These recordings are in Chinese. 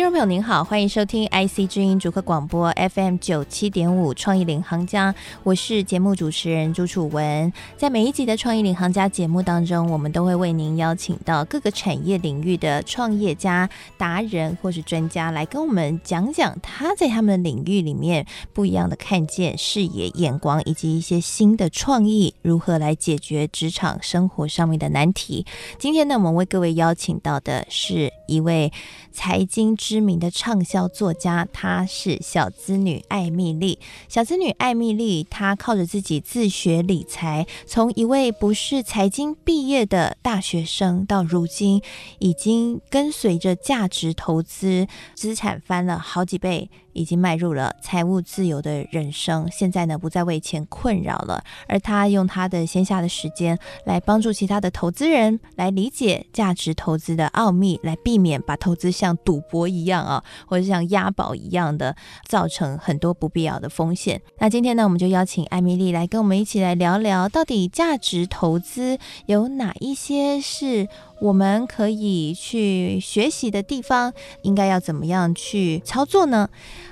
听众朋友您好，欢迎收听 IC 之音主客广播 FM 九七点五创意领航家，我是节目主持人朱楚文。在每一集的创意领航家节目当中，我们都会为您邀请到各个产业领域的创业家、达人或是专家来跟我们讲讲他在他们的领域里面不一样的看见、视野、眼光，以及一些新的创意，如何来解决职场生活上面的难题。今天呢，我们为各位邀请到的是一位财经知名的畅销作家，她是小资女艾米丽。小资女艾米丽，她靠着自己自学理财，从一位不是财经毕业的大学生，到如今已经跟随着价值投资，资产翻了好几倍。已经迈入了财务自由的人生，现在呢，不再为钱困扰了，而他用他的闲暇的时间来帮助其他的投资人来理解价值投资的奥秘，来避免把投资像赌博一样啊，或者像押宝一样的造成很多不必要的风险。那今天呢，我们就邀请艾米丽来跟我们一起来聊聊，到底价值投资有哪一些是我们可以去学习的地方，应该要怎么样去操作呢？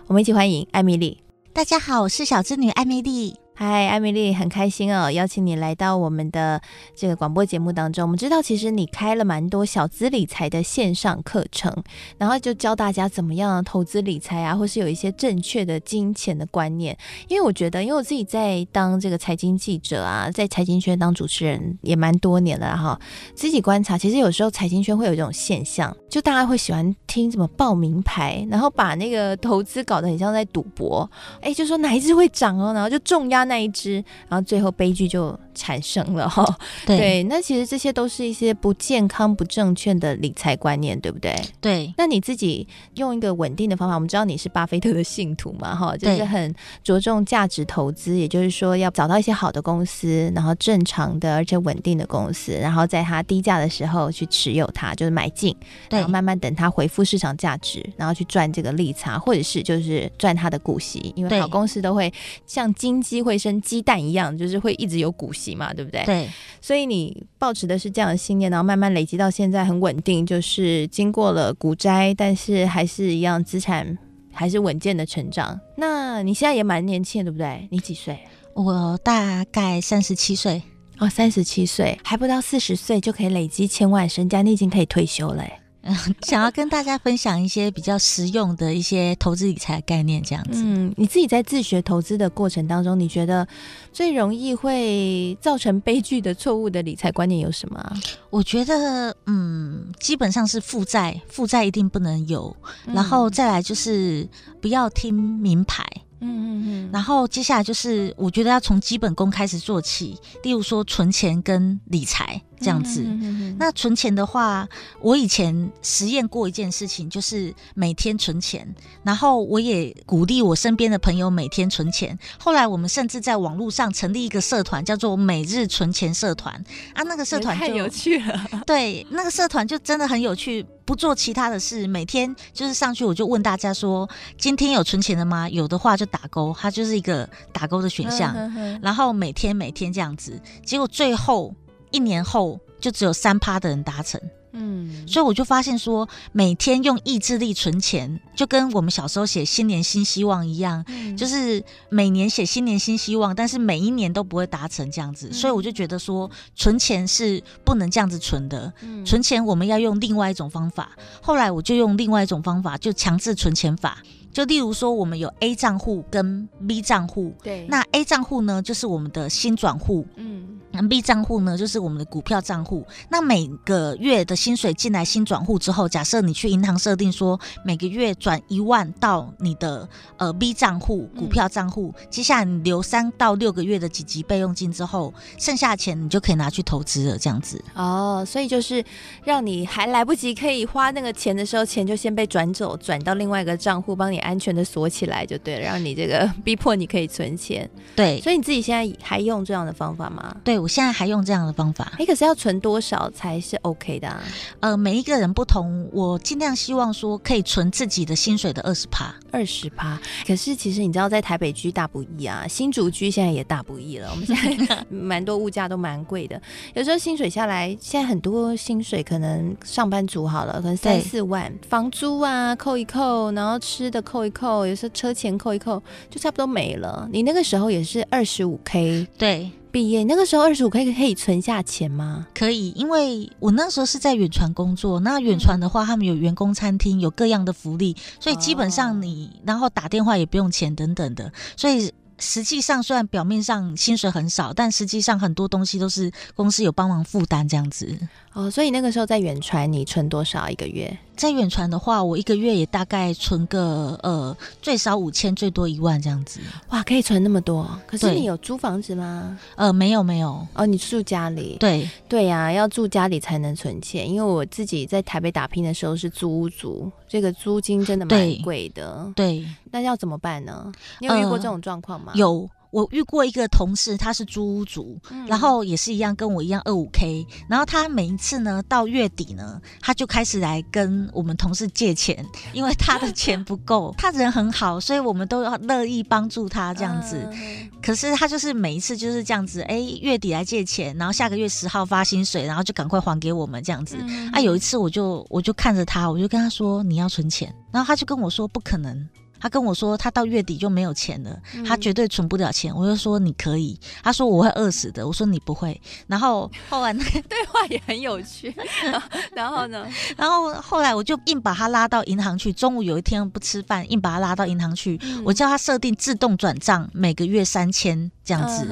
我们一起欢迎艾米丽。大家好，我是小织女艾米丽。嗨，艾米丽，很开心哦，邀请你来到我们的这个广播节目当中。我们知道，其实你开了蛮多小资理财的线上课程，然后就教大家怎么样投资理财啊，或是有一些正确的金钱的观念。因为我觉得，因为我自己在当这个财经记者啊，在财经圈当主持人也蛮多年了哈。自己观察，其实有时候财经圈会有一种现象，就大家会喜欢听怎么报名牌，然后把那个投资搞得很像在赌博。哎，就说哪一支会涨哦，然后就重压。那一只，然后最后悲剧就产生了哈。对，对，那其实这些都是一些不健康、不正确的理财观念，对不对？对。那你自己用一个稳定的方法，我们知道你是巴菲特的信徒嘛，哈，就是很着重价值投资，也就是说要找到一些好的公司，然后正常的而且稳定的公司，然后在它低价的时候去持有它，就是买进，然后慢慢等它回复市场价值，然后去赚这个利差，或者是就是赚它的股息，因为好公司都会像金鸡会生鸡蛋一样，就是会一直有股息嘛，对不对？对，所以你抱持的是这样的信念，然后慢慢累积到现在很稳定，就是经过了股灾，但是还是一样资产还是稳健的成长。那你现在也蛮年轻的，对不对？你几岁？我大概三十七岁哦，三十七岁还不到四十岁就可以累积千万身家，你已经可以退休了。想要跟大家分享一些比较实用的一些投资理财的概念，这样子。嗯，你自己在自学投资的过程当中，你觉得最容易会造成悲剧的错误的理财观念有什么？我觉得，嗯，基本上是负债，负债一定不能有，然后再来就是不要听名牌。嗯嗯嗯，然后接下来就是，我觉得要从基本功开始做起，例如说存钱跟理财这样子。嗯哼嗯哼。那存钱的话，我以前实验过一件事情，就是每天存钱，然后我也鼓励我身边的朋友每天存钱。后来我们甚至在网络上成立一个社团，叫做“每日存钱社团”啊，那个社团就太有趣了。对，那个社团就真的很有趣。不做其他的事，每天就是上去，我就问大家说：“今天有存钱的吗？有的话就打勾，它就是一个打勾的选项。嗯”嗯、然后每天每天这样子，结果最后一年后就只有三趴的人达成。嗯，所以我就发现说，每天用意志力存钱，就跟我们小时候写新年新希望一样，嗯、就是每年写新年新希望，但是每一年都不会达成这样子。嗯、所以我就觉得说，存钱是不能这样子存的。嗯、存钱我们要用另外一种方法。后来我就用另外一种方法，就强制存钱法。就例如说，我们有 A 账户跟 B 账户。对，那 A 账户呢，就是我们的新转户。嗯。B 账户呢，就是我们的股票账户。那每个月的薪水进来新转户之后，假设你去银行设定说每个月转一万到你的呃 B 账户股票账户，嗯、接下来你留三到六个月的紧急备用金之后，剩下的钱你就可以拿去投资了，这样子。哦，所以就是让你还来不及可以花那个钱的时候，钱就先被转走，转到另外一个账户，帮你你安全的锁起来就对了，让你这个 逼迫你可以存钱。对，所以你自己现在还用这样的方法吗？对，我现在还用这样的方法。哎，可是要存多少才是 OK 的啊？呃，每一个人不同，我尽量希望说可以存自己的薪水的二十趴，二十趴。可是其实你知道，在台北居大不易啊，新竹居现在也大不易了。我们现在 蛮多物价都蛮贵的，有时候薪水下来，现在很多薪水可能上班族好了，可能三四万，房租啊扣一扣，然后吃的扣一扣，有时候车钱扣一扣，就差不多没了。你那个时候也是二十五 K，对，毕业那个时候二十五 K 可以存下钱吗？可以，因为我那时候是在远传工作，那远传的话，他们有员工餐厅，有各样的福利，所以基本上你、哦、然后打电话也不用钱等等的，所以。实际上，虽然表面上薪水很少，但实际上很多东西都是公司有帮忙负担这样子。哦，所以那个时候在远传，你存多少一个月？在远传的话，我一个月也大概存个呃最少五千，最多一万这样子。哇，可以存那么多？可是你有租房子吗？呃，没有没有。哦，你住家里？对对呀、啊，要住家里才能存钱。因为我自己在台北打拼的时候是租屋族，这个租金真的蛮贵的。对，那要怎么办呢？你有遇过这种状况吗？呃、有。我遇过一个同事，他是租屋族，嗯、然后也是一样跟我一样二五 K，然后他每一次呢到月底呢，他就开始来跟我们同事借钱，因为他的钱不够。他人很好，所以我们都要乐意帮助他这样子。嗯、可是他就是每一次就是这样子，哎，月底来借钱，然后下个月十号发薪水，然后就赶快还给我们这样子。嗯、啊，有一次我就我就看着他，我就跟他说你要存钱，然后他就跟我说不可能。他跟我说，他到月底就没有钱了，他绝对存不了钱。我就说你可以，他说我会饿死的。我说你不会。然后后来那个 对话也很有趣。然后呢？然后后来我就硬把他拉到银行去。中午有一天不吃饭，硬把他拉到银行去。我叫他设定自动转账，每个月三千这样子。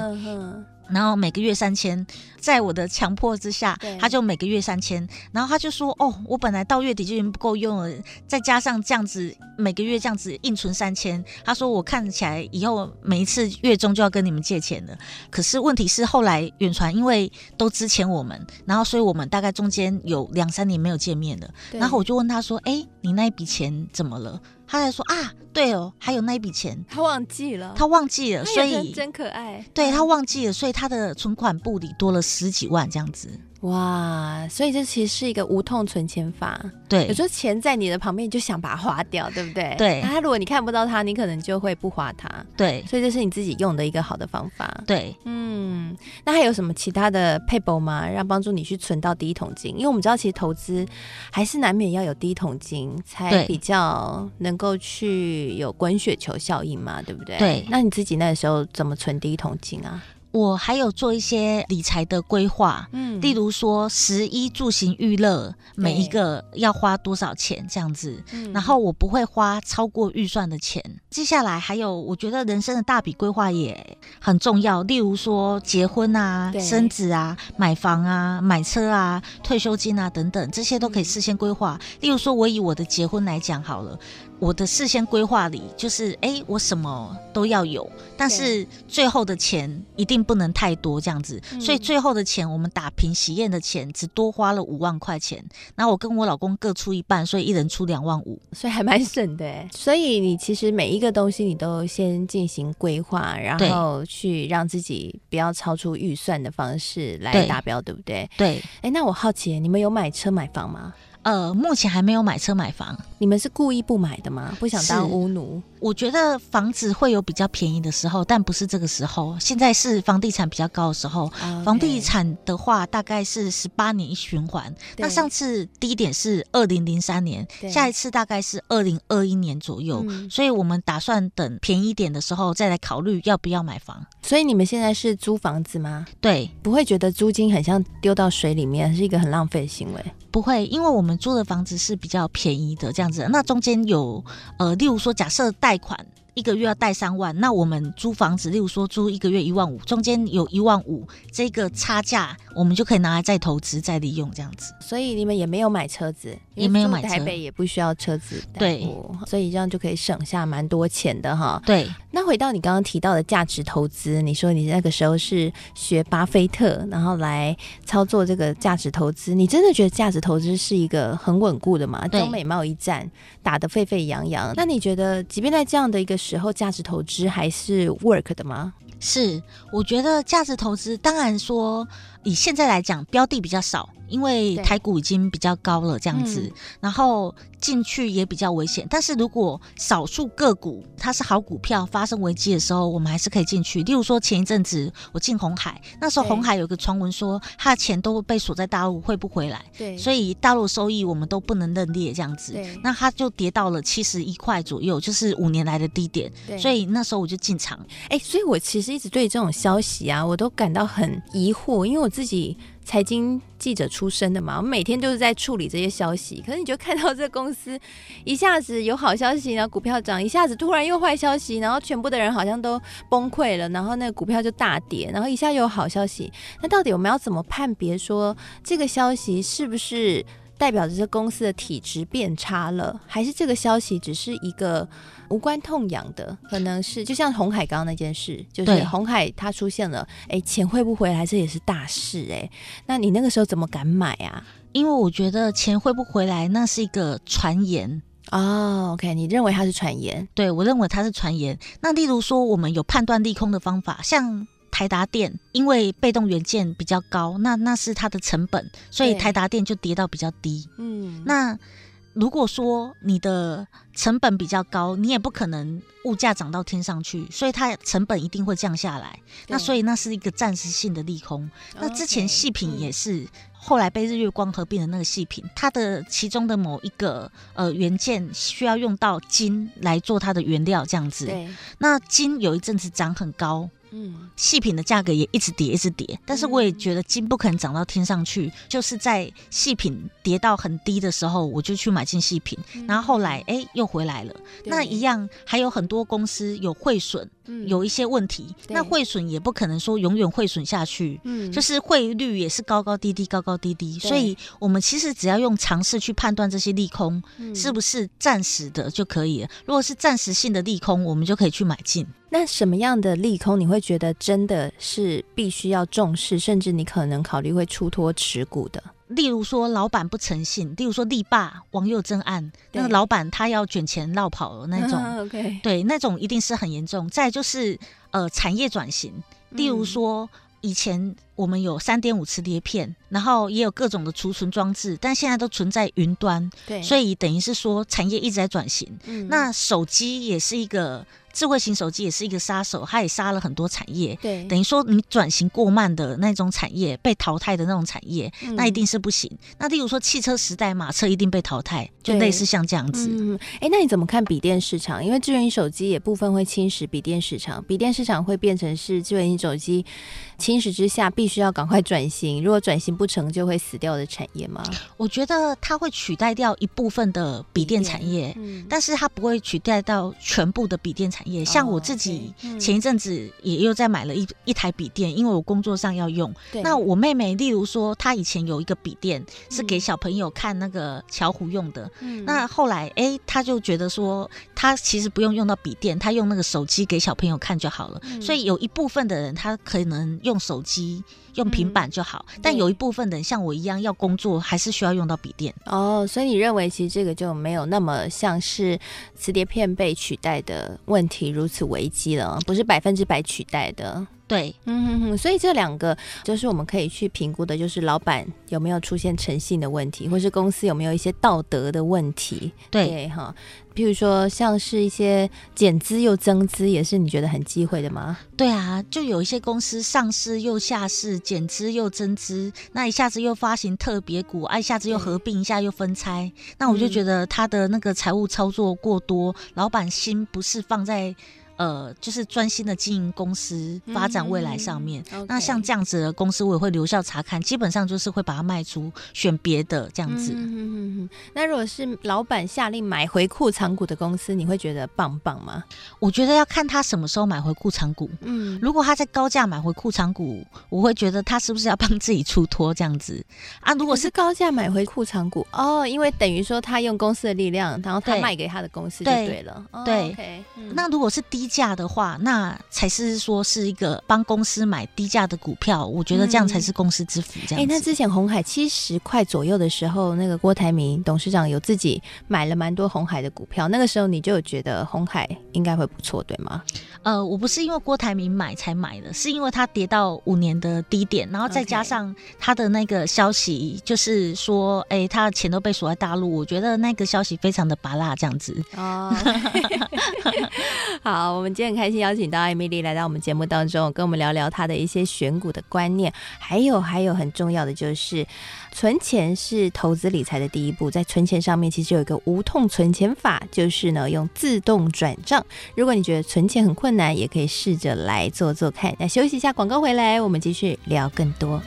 然后每个月三千，在我的强迫之下，他就每个月三千。然后他就说：“哦，我本来到月底就已经不够用了，再加上这样子每个月这样子硬存三千。”他说：“我看起来以后每一次月中就要跟你们借钱了。”可是问题是后来远传因为都支钱我们，然后所以我们大概中间有两三年没有见面了。然后我就问他说：“哎，你那一笔钱怎么了？”他在说啊，对哦，还有那一笔钱，他忘记了，他忘记了，所以真可爱。对，他忘记了，所以他的存款簿里多了十几万这样子。哇，所以这其实是一个无痛存钱法。对，有时候钱在你的旁边，你就想把它花掉，对不对？对。他如果你看不到它，你可能就会不花它。对。所以这是你自己用的一个好的方法。对。嗯，那还有什么其他的撇步吗？让帮助你去存到第一桶金？因为我们知道，其实投资还是难免要有第一桶金，才比较能够去有滚雪球效应嘛，对不对？对。那你自己那个时候怎么存第一桶金啊？我还有做一些理财的规划，嗯，例如说食衣住行娱乐，每一个要花多少钱这样子，嗯，然后我不会花超过预算的钱。接下来还有，我觉得人生的大笔规划也很重要，例如说结婚啊、生子啊、买房啊、买车啊、退休金啊等等，这些都可以事先规划。嗯，例如说，我以我的结婚来讲好了。我的事先规划里就是，哎、欸，我什么都要有，但是最后的钱一定不能太多，这样子。所以最后的钱，我们打平喜宴的钱只多花了五万块钱，然后我跟我老公各出一半，所以一人出两万五，所以还蛮省的。所以你其实每一个东西你都先进行规划，然后去让自己不要超出预算的方式来达标，对，对不对？对。哎、欸，那我好奇，你们有买车买房吗？呃，目前还没有买车买房。你们是故意不买的吗？不想当屋奴？我觉得房子会有比较便宜的时候，但不是这个时候。现在是房地产比较高的时候。Okay. 房地产的话，大概是十八年一循环。那上次低点是二零零三年，下一次大概是二零二一年左右。嗯、所以我们打算等便宜点的时候再来考虑要不要买房。所以你们现在是租房子吗？对，不会觉得租金很像丢到水里面，是一个很浪费的行为。不会，因为我们租的房子是比较便宜的这样子。那中间有呃，例如说，假设贷款。一个月要贷三万，那我们租房子，例如说租一个月一万五，中间有一万五，这个差价我们就可以拿来再投资、再利用这样子。所以你们也没有买车子，也没有买车，台北也不需要车子，对，所以这样就可以省下蛮多钱的哈。对，那回到你刚刚提到的价值投资，你说你那个时候是学巴菲特，然后来操作这个价值投资，你真的觉得价值投资是一个很稳固的吗？中美贸易战打得沸沸扬扬，那你觉得，即便在这样的一个时候，价值投资还是 work 的吗？是，我觉得价值投资，当然说以现在来讲，标的比较少。因为台股已经比较高了，这样子，嗯、然后进去也比较危险。但是如果少数个股它是好股票，发生危机的时候，我们还是可以进去。例如说前一阵子我进红海，那时候红海有个传闻说，他的钱都被锁在大陆，汇不回来。对，所以大陆收益我们都不能认列，这样子。那它就跌到了七十一块左右，就是五年来的低点。对，所以那时候我就进场。哎，所以我其实一直对这种消息啊，我都感到很疑惑，因为我自己。财经记者出身的嘛，我们每天就是在处理这些消息。可是你就看到这公司一下子有好消息，然后股票涨；一下子突然又坏消息，然后全部的人好像都崩溃了，然后那个股票就大跌。然后一下又有好消息，那到底我们要怎么判别说这个消息是不是代表着这公司的体质变差了，还是这个消息只是一个？无关痛痒的，可能是就像红海刚刚那件事，就是红海它出现了，哎，钱汇不回来，这也是大事哎。那你那个时候怎么敢买啊？因为我觉得钱汇不回来，那是一个传言哦。OK，你认为它是传言？对，我认为它是传言。那例如说，我们有判断利空的方法，像台达电，因为被动元件比较高，那那是它的成本，所以台达电就跌到比较低。嗯，那。如果说你的成本比较高，你也不可能物价涨到天上去，所以它成本一定会降下来。那所以那是一个暂时性的利空。那之前细品也是后来被日月光合并的那个细品，它的其中的某一个呃元件需要用到金来做它的原料，这样子。对。那金有一阵子涨很高。嗯，细品的价格也一直跌，一直跌。但是我也觉得金不可能涨到天上去，嗯、就是在细品跌到很低的时候，我就去买进细品，嗯、然后后来哎又回来了。那一样还有很多公司有汇损。有一些问题，嗯、那汇损也不可能说永远汇损下去，嗯，就是汇率也是高高低低，高高低低，所以我们其实只要用常识去判断这些利空是不是暂时的就可以了。如果是暂时性的利空，我们就可以去买进。那什么样的利空你会觉得真的是必须要重视，甚至你可能考虑会出脱持股的？例如说，老板不诚信；例如说，力霸王佑正案，那个老板他要卷钱绕跑了那种，啊，okay，对，那种一定是很严重。再就是呃，产业转型，例如说，以前我们有三点五磁碟片，然后也有各种的储存装置，但现在都存在云端，对，所以等于是说产业一直在转型。嗯，那手机也是一个。智慧型手机也是一个杀手，它也杀了很多产业。对，等于说你转型过慢的那种产业，被淘汰的那种产业，嗯、那一定是不行。那例如说汽车时代，马车一定被淘汰，就类似像这样子。嗯，哎，那你怎么看笔电市场？因为智慧型手机也部分会侵蚀笔电市场，笔电市场会变成是智慧型手机侵蚀之下，必须要赶快转型。如果转型不成就会死掉的产业吗？我觉得它会取代掉一部分的笔电产业，嗯、但是它不会取代到全部的笔电产业。也像我自己前一阵子也又在买了一一台笔电，因为我工作上要用。那我妹妹，例如说，她以前有一个笔电是给小朋友看那个巧虎用的。那后来，哎，她就觉得说，她其实不用用到笔电，她用那个手机给小朋友看就好了。所以有一部分的人，他可能用手机。用平板就好，嗯、但有一部分人像我一样要工作，还是需要用到笔电。哦，所以你认为其实这个就没有那么像是磁碟片被取代的问题如此危机了，不是百分之百取代的。对，嗯哼哼，所以这两个就是我们可以去评估的，就是老板有没有出现诚信的问题，或是公司有没有一些道德的问题。对，哈，譬如说像是一些减资又增资，也是你觉得很忌讳的吗？对啊，就有一些公司上市又下市，减资又增资，那一下子又发行特别股，啊，一下子又合并一下又分拆，那我就觉得他的那个财务操作过多，老板心不是放在。呃，就是专心的经营公司，发展未来上面。嗯、那像这样子的公司，我也会留校查看，基本上就是会把它卖出，选别的这样子。嗯嗯嗯。那如果是老板下令买回库藏股的公司，你会觉得棒棒吗？我觉得要看他什么时候买回库藏股。嗯，如果他在高价买回库藏股，我会觉得他是不是要帮自己出脱这样子啊？如果是，是高价买回库藏股哦，因为等于说他用公司的力量，然后他卖给他的公司就对了。对，那如果是低价的话，那才是说是一个帮公司买低价的股票。我觉得这样才是公司之福。这样子。哎、嗯欸，那之前红海七十块左右的时候，那个郭台铭董事长有自己买了蛮多红海的股票，那个时候你就有觉得红海应该会不错，对吗？呃，我不是因为郭台铭买才买的，是因为他跌到五年的低点，然后再加上他的那个消息，就是说，哎、欸，他的钱都被锁在大陆，我觉得那个消息非常的拔辣这样子。哦，好，我们今天很开心邀请到艾米丽来到我们节目当中，跟我们聊聊她的一些选股的观念，还有还有很重要的就是。存钱是投资理财的第一步，在存钱上面其实有一个无痛存钱法，就是呢用自动转账。如果你觉得存钱很困难，也可以试着来做做看。那休息一下，广告回来，我们继续聊更多。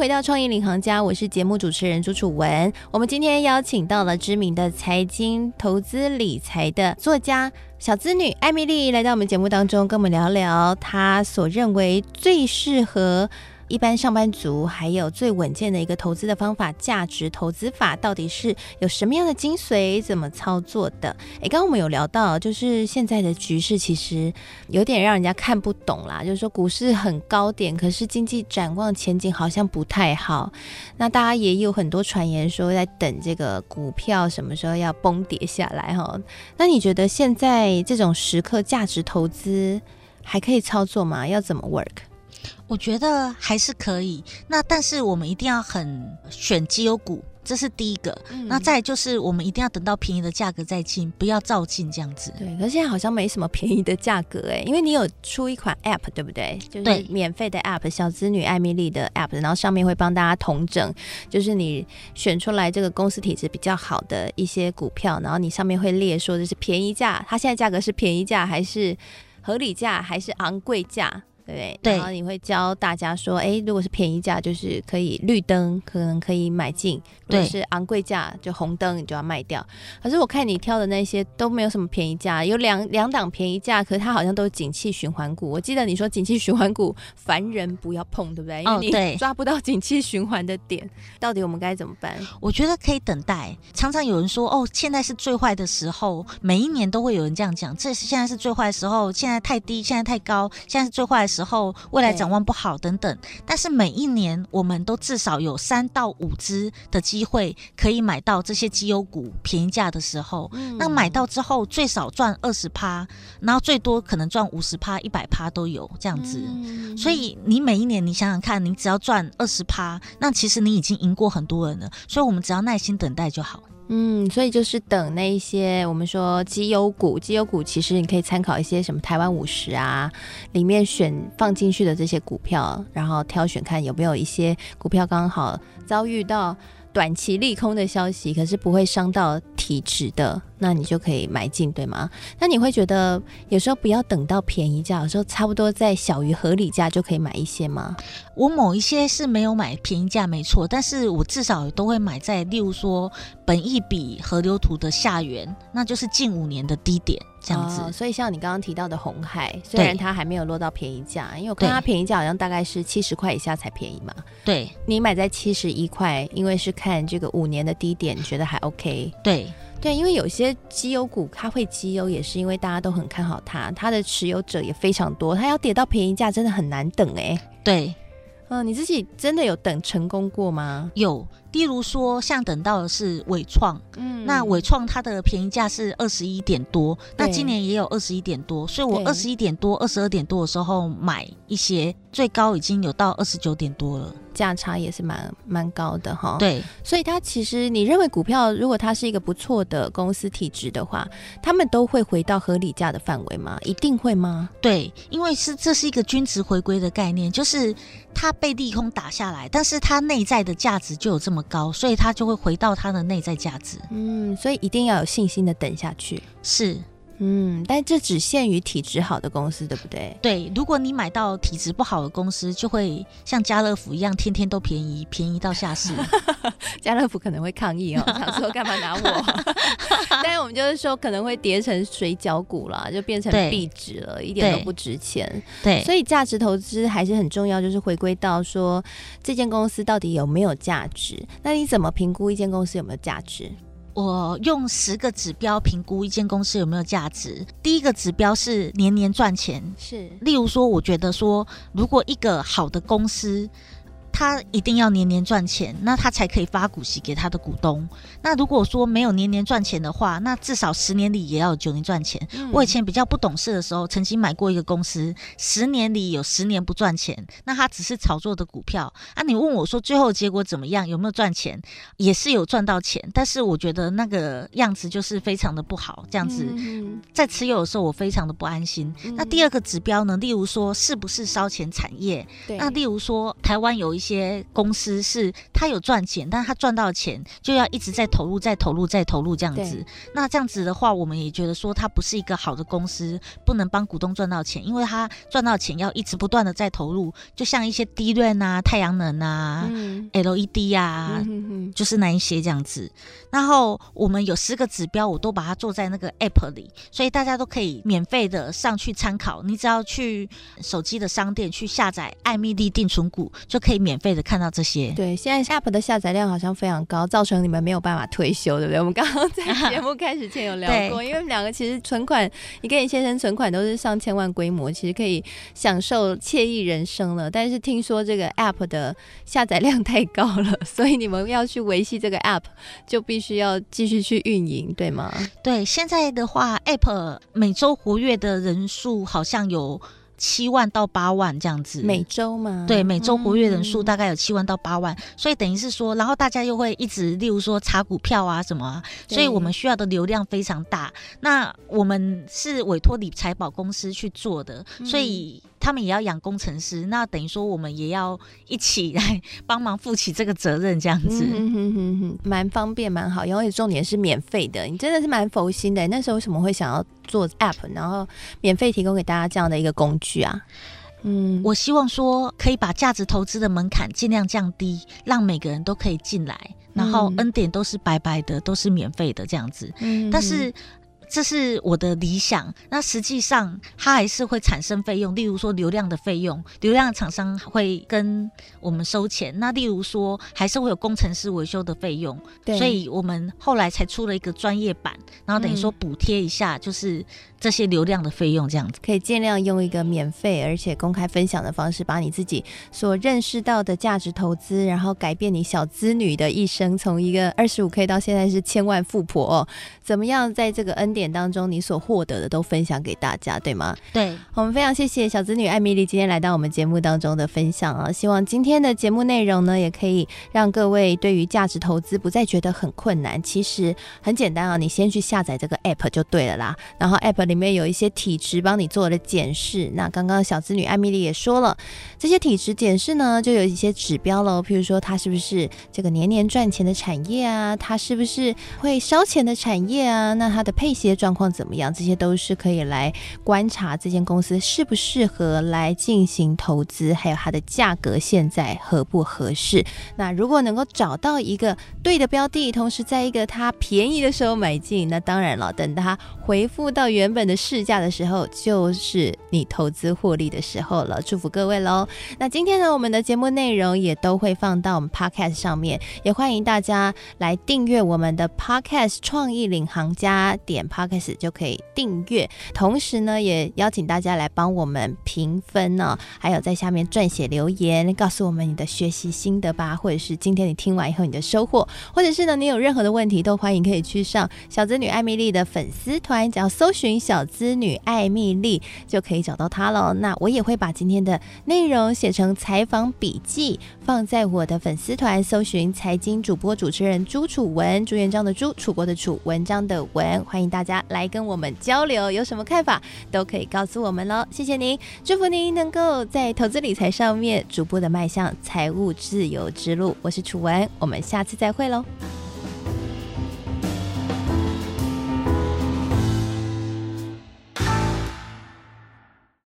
回到创意领航家，我是节目主持人朱楚文。我们今天邀请到了知名的财经投资理财的作家小资女艾米丽来到我们节目当中，跟我们聊聊她所认为最适合。一般上班族还有最稳健的一个投资的方法，价值投资法到底是有什么样的精髓？怎么操作的？诶，刚刚我们有聊到，就是现在的局势其实有点让人家看不懂啦。就是说股市很高点，可是经济展望前景好像不太好。那大家也有很多传言说在等这个股票什么时候要崩跌下来哈。那你觉得现在这种时刻价值投资还可以操作吗？要怎么 work？我觉得还是可以，那但是我们一定要很选绩优股，这是第一个。嗯、那再就是我们一定要等到便宜的价格再进，不要照进这样子。对，可是现在好像没什么便宜的价格哎，因为你有出一款 App 对不对？就是免费的 App，小资女艾米丽的 App，然后上面会帮大家统整，就是你选出来这个公司体质比较好的一些股票，然后你上面会列说就是便宜价，它现在价格是便宜价还是合理价还是昂贵价？对，对，然后你会教大家说，哎，如果是便宜价，就是可以绿灯，可能可以买进；如果是昂贵价，就红灯，你就要卖掉。可是我看你挑的那些都没有什么便宜价，有两两档便宜价，可是它好像都是景气循环股。我记得你说景气循环股，凡人不要碰，对不对？因为你抓不到景气循环的点，到底我们该怎么办？我觉得可以等待。常常有人说，哦，现在是最坏的时候，每一年都会有人这样讲，这是现在是最坏的时候，现在太低，现在太高，现在是最坏的时候。时候未来展望不好等等，但是每一年我们都至少有三到五只的机会可以买到这些绩优股便宜价的时候，嗯、那买到之后最少赚二十趴，然后最多可能赚五十趴、一百趴都有这样子。嗯、所以你每一年你想想看，你只要赚二十趴，那其实你已经赢过很多人了。所以我们只要耐心等待就好。嗯，所以就是等那一些我们说绩优股，绩优股其实你可以参考一些什么台湾五十啊，里面选放进去的这些股票，然后挑选看有没有一些股票刚好遭遇到短期利空的消息，可是不会伤到体质的，那你就可以买进，对吗？那你会觉得有时候不要等到便宜价，有时候差不多在小于合理价就可以买一些吗？我某一些是没有买便宜价，没错，但是我至少都会买在，例如说本益比河流图的下缘，那就是近五年的低点这样子。哦，所以像你刚刚提到的红海，虽然它还没有落到便宜价，因为我看它便宜价好像大概是七十块以下才便宜嘛。对，你买在七十一块，因为是看这个五年的低点，你觉得还 OK？对。对，因为有些绩优股它会绩优，也是因为大家都很看好它，它的持有者也非常多，它要跌到便宜价真的很难等哎。对，嗯、呃，你自己真的有等成功过吗？有，例如说像等到的是伟创，嗯，那伟创它的便宜价是二十一点多，那今年也有二十一点多，所以我二十一点多、二十二点多的时候买一些。最高已经有到二十九点多了。价差也是蛮蛮高的哈，对，所以它其实你认为股票如果它是一个不错的公司体质的话，他们都会回到合理价的范围吗？一定会吗？对，因为是这是一个均值回归的概念，就是它被利空打下来，但是它内在的价值就有这么高，所以它就会回到它的内在价值。嗯，所以一定要有信心的等下去。是。嗯，但这只限于体质好的公司，对不对？对，如果你买到体质不好的公司，就会像家乐福一样，天天都便宜，便宜到下市。家乐福可能会抗议哦，想说干嘛拿我？但是我们就是说，可能会跌成水饺股啦，就变成壁纸了，一点都不值钱。对，所以价值投资还是很重要，就是回归到说这间公司到底有没有价值？那你怎么评估一间公司有没有价值？我用十个指标评估一间公司有没有价值。第一个指标是年年赚钱，是。例如说，我觉得说，如果一个好的公司。他一定要年年赚钱，那他才可以发股息给他的股东。那如果说没有年年赚钱的话，那至少十年里也要有九年赚钱。嗯。我以前比较不懂事的时候，曾经买过一个公司，十年里有十年不赚钱，那他只是炒作的股票啊。你问我说最后结果怎么样，有没有赚钱？也是有赚到钱，但是我觉得那个样子就是非常的不好，这样子在持有的时候我非常的不安心。那第二个指标呢？例如说是不是烧钱产业？那例如说台湾有一些。些公司是他有赚钱，但是他赚到钱就要一直在投入、再投入、再投入这样子。那这样子的话，我们也觉得说他不是一个好的公司，不能帮股东赚到钱，因为他赚到钱要一直不断的在投入，就像一些低润啊、太阳能啊、嗯、LED 啊、嗯哼哼，就是那一些这样子。然后我们有十个指标，我都把它做在那个 App 里，所以大家都可以免费的上去参考。你只要去手机的商店去下载艾米丽定存股，就可以免费的看到这些。对，现在 App 的下载量好像非常高，造成你们没有办法退休，对不对？我们刚刚在 节目开始前有聊过，因为两个其实存款，你跟你先生存款都是上千万规模，其实可以享受惬意人生了。但是听说这个 App 的下载量太高了，所以你们要去维系这个 App，就必须要继续去运营，对吗？对，现在的话，App 每周活跃的人数好像有。七万到八万这样子，每周嘛？对，每周活跃人数大概有七万到八万，嗯，所以等于是说，然后大家又会一直，例如说查股票啊什么啊，所以我们需要的流量非常大。那我们是委托理财宝公司去做的，所以。他们也要养工程师，那等于说我们也要一起来帮忙负起这个责任，这样子，嗯哼哼哼，蛮方便，蛮好，因为重点是免费的，你真的是蛮佛心的。那时候为什么会想要做 App，然后免费提供给大家这样的一个工具啊？嗯，我希望说可以把价值投资的门槛尽量降低，让每个人都可以进来，然后恩典都是白白的，都是免费的这样子。嗯，但是。这是我的理想，那实际上它还是会产生费用，例如说流量的费用，流量厂商会跟我们收钱。那例如说还是会有工程师维修的费用，对，所以我们后来才出了一个专业版，然后等于说补贴一下，就是这些流量的费用这样子，可以尽量用一个免费而且公开分享的方式，把你自己所认识到的价值投资，然后改变你小资女的一生，从一个二十五 K 到现在是千万富婆哦，怎么样在这个恩典当中，你所获得的都分享给大家，对吗？对，我们非常谢谢小资女艾米丽今天来到我们节目当中的分享啊！希望今天的节目内容呢，也可以让各位对于价值投资不再觉得很困难。其实很简单啊，你先去下载这个 app 就对了啦。然后 app 里面有一些体质帮你做了检视。那刚刚小子女艾米丽也说了，这些体质检视呢，就有一些指标喽。譬如说，它是不是这个年年赚钱的产业啊？它是不是会烧钱的产业啊？那它的配息状况怎么样？这些都是可以来观察这间公司适不适合来进行投资，还有它的价格现在合不合适。那如果能够找到一个对的标的，同时在一个它便宜的时候买进，那当然了，等它回复到原本的市价的时候，就是你投资获利的时候了。祝福各位喽！那今天呢，我们的节目内容也都会放到我们 Podcast 上面，也欢迎大家来订阅我们的 Podcast《创意领航家》点 Podcast 就可以订阅。同时呢，也邀请大家来帮我们评分呢、还有在下面撰写留言，告诉我们你的学习心得吧，或者是今天你听完以后你的收获，或者是呢，你有任何的问题都欢迎可以去上小资女艾米丽的粉丝团，只要搜寻小资女艾蜜莉就可以找到她了。那我也会把今天的内容写成采访笔记，放在我的粉丝团，搜寻财经主播主持人朱楚文，朱元璋的朱，楚国的楚，文章的文，欢迎大家来跟我们交流，有什么看法都可以告诉我们喽。谢谢您，祝福您能够在投资理财上面逐步的迈向财务自由之路。我是楚文，我们下次再会喽。